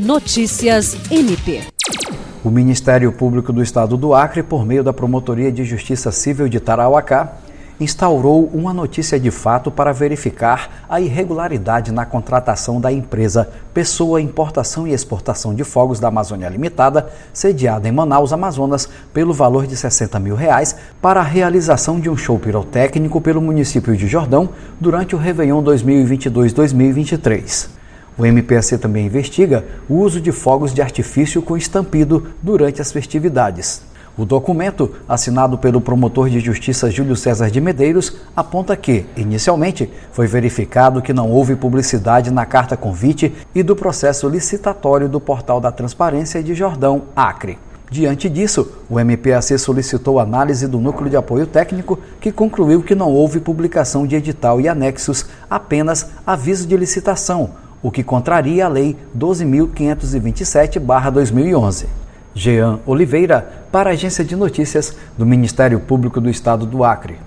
Notícias MP. O Ministério Público do Estado do Acre, por meio da Promotoria de Justiça Civil de Tarauacá, instaurou uma notícia de fato para verificar a irregularidade na contratação da empresa Pessoa Importação e Exportação de Fogos da Amazônia Limitada, sediada em Manaus, Amazonas, pelo valor de 60 mil reais para a realização de um show pirotécnico pelo município de Jordão durante o Réveillon 2022-2023. O MPAC também investiga o uso de fogos de artifício com estampido durante as festividades. O documento, assinado pelo promotor de justiça Júlio César de Medeiros, aponta que, inicialmente, foi verificado que não houve publicidade na carta convite e do processo licitatório do Portal da Transparência de Jordão, Acre. Diante disso, o MPAC solicitou análise do núcleo de apoio técnico, que concluiu que não houve publicação de edital e anexos, apenas aviso de licitação, o que contraria a Lei 12.527-2011. Jean Oliveira, para a Agência de Notícias do Ministério Público do Estado do Acre.